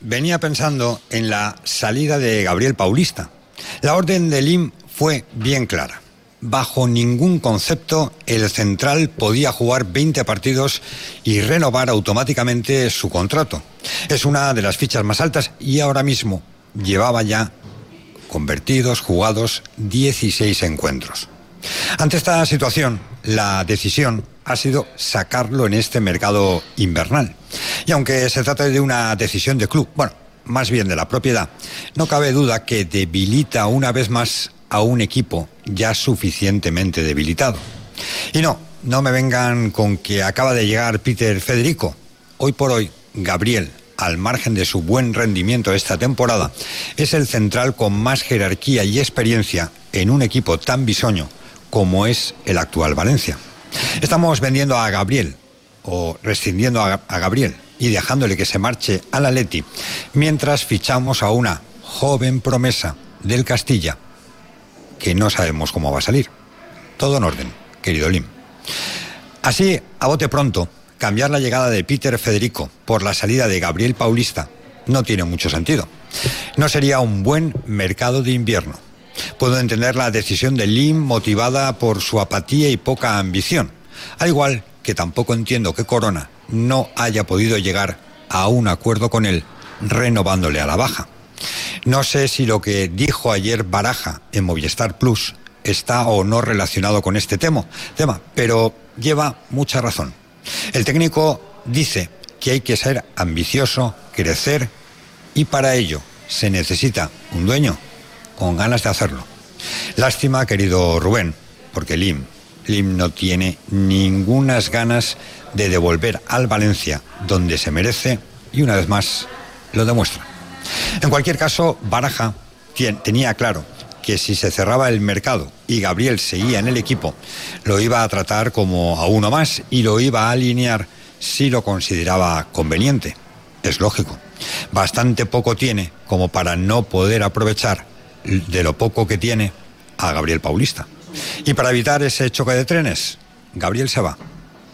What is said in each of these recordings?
venía pensando en la salida de Gabriel Paulista. La orden de Lim fue bien clara. Bajo ningún concepto el central podía jugar 20 partidos y renovar automáticamente su contrato. Es una de las fichas más altas y ahora mismo llevaba ya convertidos, jugados 16 encuentros. Ante esta situación, la decisión ha sido sacarlo en este mercado invernal. Y aunque se trata de una decisión de club, bueno, más bien de la propiedad, no cabe duda que debilita una vez más a un equipo ya suficientemente debilitado. Y no, no me vengan con que acaba de llegar Peter Federico. Hoy por hoy, Gabriel, al margen de su buen rendimiento esta temporada, es el central con más jerarquía y experiencia en un equipo tan bisoño como es el actual Valencia. Estamos vendiendo a Gabriel o rescindiendo a, Gabriel y dejándole que se marche al Atleti mientras fichamos a una joven promesa del Castilla que no sabemos cómo va a salir. Todo en orden, querido Lim. Así, a bote pronto, cambiar la llegada de Peter Federico por la salida de Gabriel Paulista no tiene mucho sentido. No sería un buen mercado de invierno. Puedo entender la decisión de Lim motivada por su apatía y poca ambición, al igual que tampoco entiendo que Corona no haya podido llegar a un acuerdo con él renovándole a la baja. No sé si lo que dijo ayer Baraja en Movistar Plus está o no relacionado con este tema, tema, pero lleva mucha razón. El técnico dice que hay que ser ambicioso, crecer y para ello se necesita un dueño con ganas de hacerlo. Lástima, querido Rubén, porque Lim, Lim no tiene ningunas ganas de devolver al Valencia donde se merece y una vez más lo demuestra. En cualquier caso, Baraja tenía claro que si se cerraba el mercado y Gabriel seguía en el equipo, lo iba a tratar como a uno más y lo iba a alinear si lo consideraba conveniente. Es lógico. Bastante poco tiene como para no poder aprovechar de lo poco que tiene a Gabriel Paulista. Y para evitar ese choque de trenes, Gabriel se va.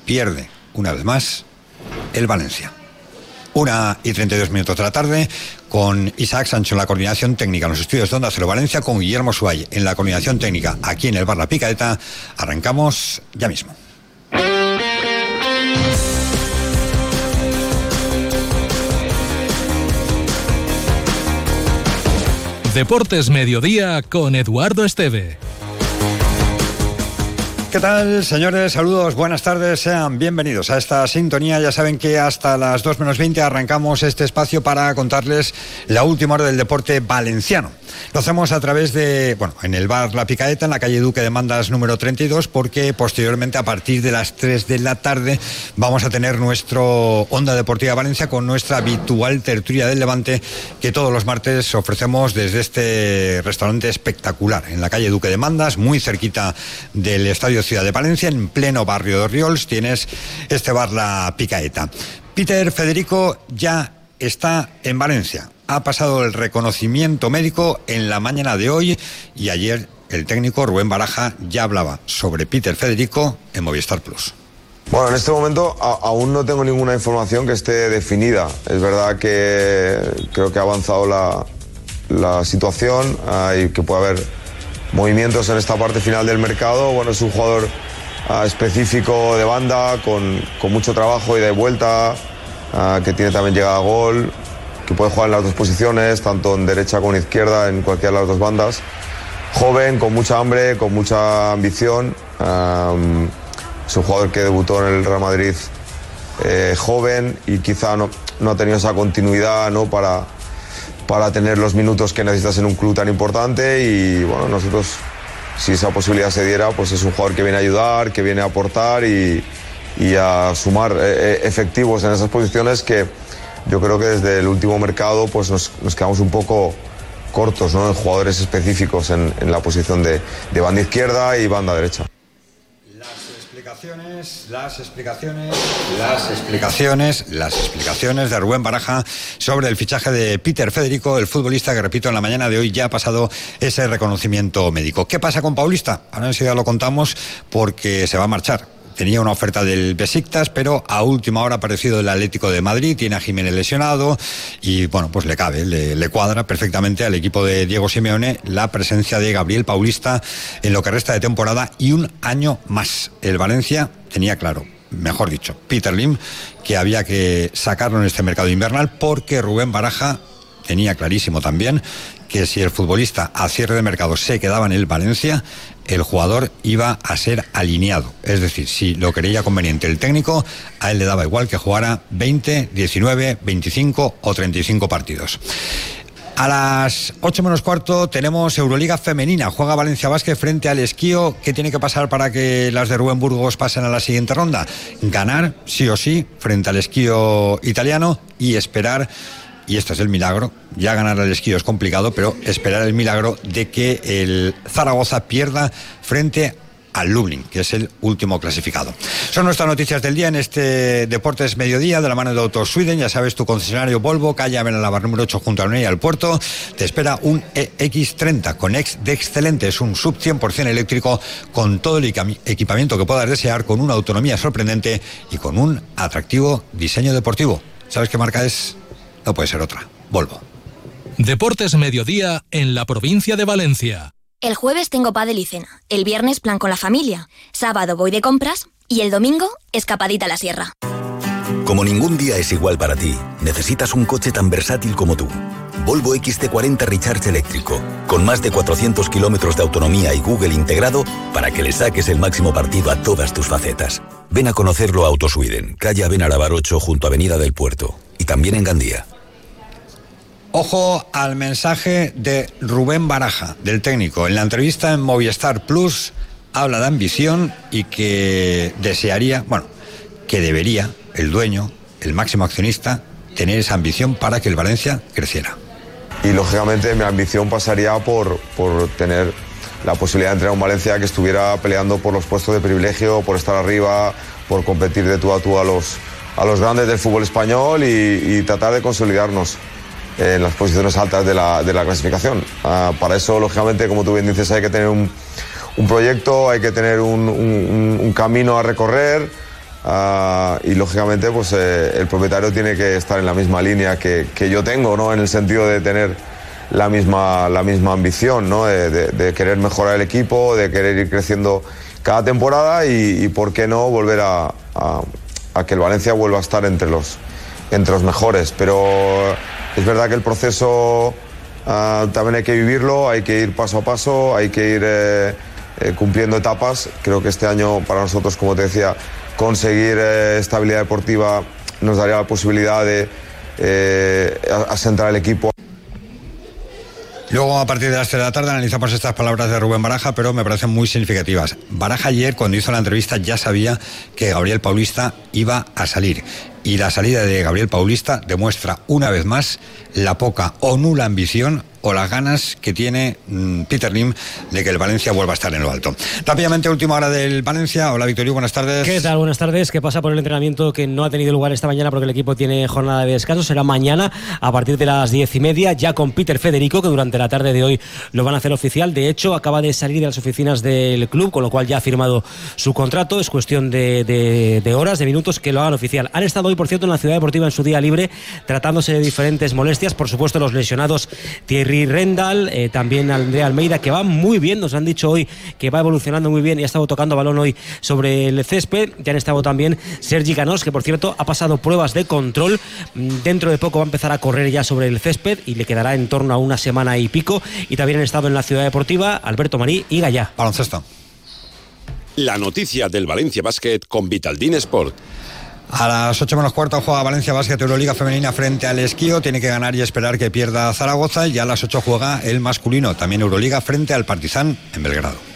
Pierde, una vez más, el Valencia. Una y 32 minutos de la tarde, con Isaac Sancho en la coordinación técnica en los estudios de Onda Cero Valencia, con Guillermo Suárez en la coordinación técnica aquí en el Bar La Picaeta. Arrancamos ya mismo. Deportes Mediodía con Eduardo Esteve. ¿Qué tal, señores? Saludos, buenas tardes, sean bienvenidos a esta sintonía. Ya saben que hasta las 2 menos 20 arrancamos este espacio para contarles la última hora del deporte valenciano. Lo hacemos a través de, bueno, en el bar La Picaeta, en la calle Duque de Mandas número 32, porque posteriormente, a partir de las 3 de la tarde, vamos a tener nuestro Onda Deportiva Valencia con nuestra habitual tertulia del Levante, que todos los martes ofrecemos desde este restaurante espectacular, en la calle Duque de Mandas, muy cerquita del Estadio Ciudad de Valencia, en pleno barrio de Riols, tienes este bar La Picaeta. Peter Federico ya está en Valencia ha pasado el reconocimiento médico en la mañana de hoy y ayer el técnico Rubén Baraja ya hablaba sobre Peter Federico en Movistar Plus. Bueno, en este momento aún no tengo ninguna información que esté definida. Es verdad que creo que ha avanzado la, la situación y que puede haber movimientos en esta parte final del mercado. Bueno, es un jugador ah, específico de banda, con, con, mucho trabajo y de vuelta, ah, que tiene también llegada a gol, que puede jugar en las dos posiciones, tanto en derecha como en izquierda, en cualquiera de las dos bandas. Joven, con mucha hambre, con mucha ambición. es un jugador que debutó en el Real Madrid eh, joven y quizá no, no, ha tenido esa continuidad ¿no? para, para tener los minutos que necesitas en un club tan importante y bueno, nosotros si esa posibilidad se diera, pues es un jugador que viene a ayudar, que viene a aportar y, y a sumar eh, eh, efectivos en esas posiciones que, yo creo que desde el último mercado pues nos, quedamos un poco cortos ¿no? en jugadores específicos en, la posición de, banda izquierda y banda derecha. Explicaciones, las explicaciones, las explicaciones, las explicaciones de Rubén Baraja sobre el fichaje de Peter Federico, el futbolista que, repito, en la mañana de hoy ya ha pasado ese reconocimiento médico. ¿Qué pasa con Paulista? Ahora enseguida lo contamos porque se va a marchar tenía una oferta del Besiktas, pero a última hora ha aparecido el Atlético de Madrid, tiene a Jiménez lesionado y bueno, pues le cabe, le, cuadra perfectamente al equipo de Diego Simeone la presencia de Gabriel Paulista en lo que resta de temporada y un año más. El Valencia tenía claro, mejor dicho, Peter Lim, que había que sacarlo en este mercado invernal porque Rubén Baraja tenía clarísimo también que si el futbolista a cierre de mercado se quedaba en el Valencia, el jugador iba a ser alineado. Es decir, si lo creía conveniente el técnico, a él le daba igual que jugara 20, 19, 25 o 35 partidos. A las 8 menos cuarto tenemos Euroliga femenina. Juega Valencia Vázquez frente al Esquío. ¿Qué tiene que pasar para que las de Rubén Burgos pasen a la siguiente ronda? Ganar, sí o sí, frente al Esquío italiano y esperar y este es el milagro, ya ganar el esquío es complicado, pero esperar el milagro de que el Zaragoza pierda frente al Lublin, que es el último clasificado. Son nuestras noticias del día en este Deportes Mediodía de la mano de Auto Sweden. Ya sabes, tu concesionario Volvo, calle Benalabar número 8 junto a Unai al puerto. Te espera un EX30 con ex de excelente. Es un sub 100% eléctrico con todo el equipamiento que puedas desear, con una autonomía sorprendente y con un atractivo diseño deportivo. ¿Sabes qué marca es? No puede ser otra. Volvo. Deportes Mediodía en la provincia de Valencia. El jueves tengo pádel y cena. El viernes plan con la familia. Sábado voy de compras. Y el domingo, escapadita a la sierra. Como ningún día es igual para ti, necesitas un coche tan versátil como tú. Volvo XT40 Recharge eléctrico, con más de 400 kilómetros de autonomía y Google integrado para que le saques el máximo partido a todas tus facetas. Ven a conocerlo a Autosweden, calle Benarabar 8 junto a Avenida del Puerto, y también en Gandía. Ojo al mensaje de Rubén Baraja, del técnico. En la entrevista en Movistar Plus habla de ambición y que desearía, bueno, que debería el dueño, el máximo accionista, tener esa ambición para que el Valencia creciera. Y lógicamente mi ambición pasaría por, por tener la posibilidad de entrenar un Valencia que estuviera peleando por los puestos de privilegio, por estar arriba, por competir de tú a tú a los, a los grandes del fútbol español y tratar de consolidarnos en las posiciones altas de la, de la clasificación. Ah, para eso, lógicamente, como tú bien dices, hay que tener un, un proyecto, hay que tener un, un, camino a recorrer ah, y, lógicamente, pues eh, el propietario tiene que estar en la misma línea que, que, yo tengo, ¿no? En el sentido de tener la misma, la misma ambición, ¿no? De, de, querer mejorar el equipo, de querer ir creciendo cada temporada y, y por qué no volver a, a, a, que el Valencia vuelva a estar entre los, entre los mejores. Pero es verdad que el proceso ah, también hay que vivirlo, hay que ir paso a paso, hay que ir eh, eh, cumpliendo etapas. Creo que este año para nosotros, como te decía, conseguir eh, estabilidad deportiva nos daría la posibilidad de asentar el equipo. Luego, a partir de las 3 de la tarde, analizamos estas palabras de Rubén Baraja, pero me parecen muy significativas. Baraja ayer, cuando hizo la entrevista, ya sabía que Gabriel Paulista iba a salir y la salida de Gabriel Paulista demuestra una vez más la poca o nula ambición o las ganas que tiene mm, Peter Lim de que el Valencia vuelva a estar en lo alto. Rápidamente, última hora del Valencia. Hola, Victorio, buenas tardes. ¿Qué tal? Buenas tardes. ¿Qué pasa por el entrenamiento que no ha tenido lugar esta mañana porque el equipo tiene jornada de descanso? Será mañana a partir de las diez y media, ya con Peter Federico, que durante la tarde de hoy lo van a hacer oficial. De hecho, acaba de salir de las oficinas del club, con lo cual ya ha firmado su contrato. Es cuestión de, de horas, de minutos que lo hagan oficial. Han estado hoy, por cierto, en la Ciudad Deportiva en su día libre, tratándose de diferentes molestias. Por supuesto, los lesionados Thierry Rendal, eh, también Andrea Almeida, que va muy bien, nos han dicho hoy que va evolucionando muy bien y ha estado tocando balón hoy sobre el césped. Ya han estado también Sergi Canós, que por cierto ha pasado pruebas de control. Mm, dentro de poco va a empezar a correr ya sobre el césped y le quedará en torno a una semana y pico. Y también han estado en la ciudad deportiva Alberto Marí y Gallá. Baloncesto. La noticia del Valencia Basket con Vitaldin Sport. A las 8 menos cuarto juega Valencia Básquet Euroliga Femenina frente al Esquío. Tiene que ganar y esperar que pierda Zaragoza. Y a las 8 juega el masculino, también Euroliga, frente al Partizan en Belgrado.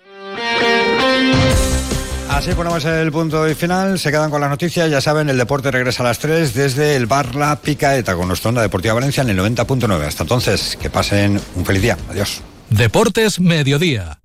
Así ponemos el punto y final. Se quedan con las noticias. Ya saben, el deporte regresa a las 3 desde el bar La Picaeta con nuestra onda deportiva Valencia en el 90.9. Hasta entonces, que pasen un feliz día. Adiós. Deportes Mediodía